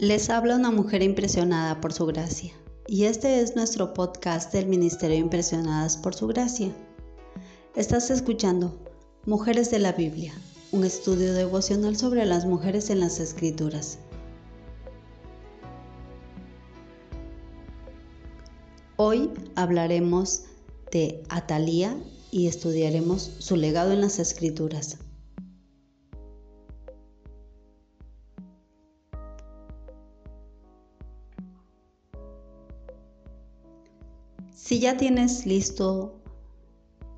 Les habla una mujer impresionada por su gracia y este es nuestro podcast del Ministerio Impresionadas por su gracia. Estás escuchando Mujeres de la Biblia, un estudio devocional sobre las mujeres en las Escrituras. Hoy hablaremos de Atalía y estudiaremos su legado en las Escrituras. Si ya tienes listo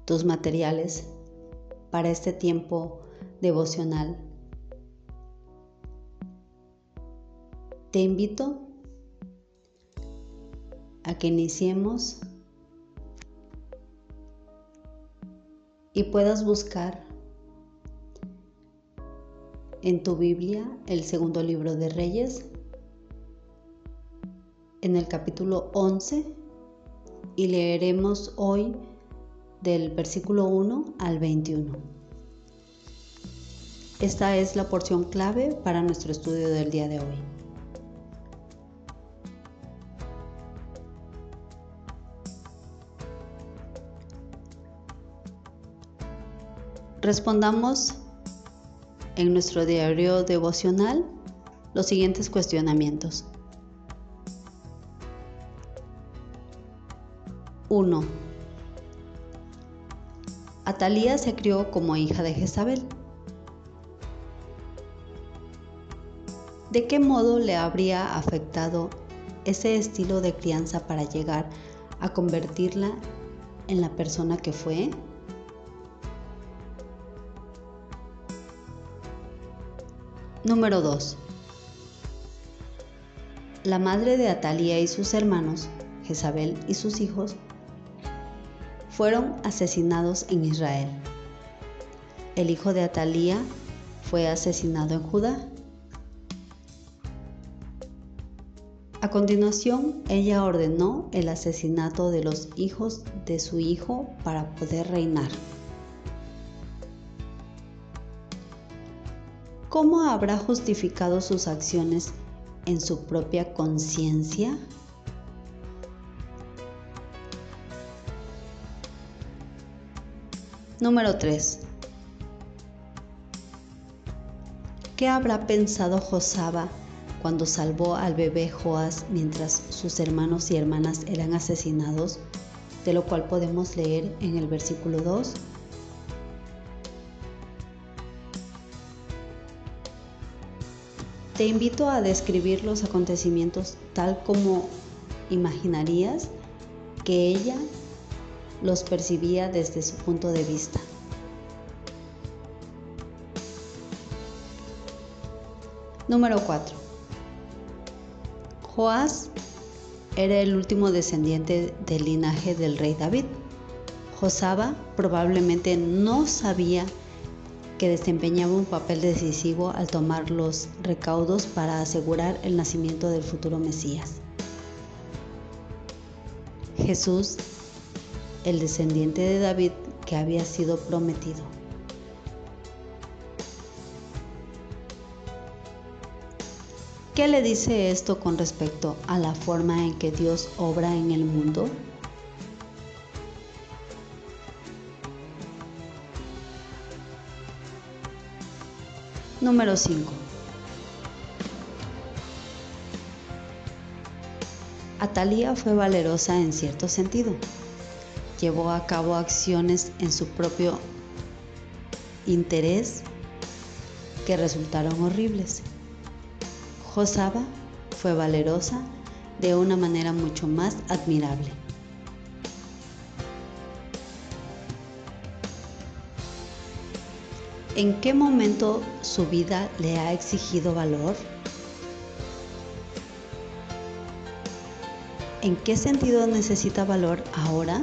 tus materiales para este tiempo devocional, te invito a que iniciemos y puedas buscar en tu Biblia el segundo libro de Reyes, en el capítulo 11 y leeremos hoy del versículo 1 al 21. Esta es la porción clave para nuestro estudio del día de hoy. Respondamos en nuestro diario devocional los siguientes cuestionamientos. 1. Atalía se crió como hija de Jezabel. ¿De qué modo le habría afectado ese estilo de crianza para llegar a convertirla en la persona que fue? Número 2. La madre de Atalía y sus hermanos, Jezabel y sus hijos, fueron asesinados en Israel. El hijo de Atalía fue asesinado en Judá. A continuación, ella ordenó el asesinato de los hijos de su hijo para poder reinar. ¿Cómo habrá justificado sus acciones en su propia conciencia? Número 3. ¿Qué habrá pensado Josaba cuando salvó al bebé Joás mientras sus hermanos y hermanas eran asesinados? De lo cual podemos leer en el versículo 2. Te invito a describir los acontecimientos tal como imaginarías que ella los percibía desde su punto de vista. Número 4. Joás era el último descendiente del linaje del rey David. Josaba probablemente no sabía que desempeñaba un papel decisivo al tomar los recaudos para asegurar el nacimiento del futuro Mesías. Jesús el descendiente de David que había sido prometido. ¿Qué le dice esto con respecto a la forma en que Dios obra en el mundo? Número 5. Atalía fue valerosa en cierto sentido llevó a cabo acciones en su propio interés que resultaron horribles. Josaba fue valerosa de una manera mucho más admirable. ¿En qué momento su vida le ha exigido valor? ¿En qué sentido necesita valor ahora?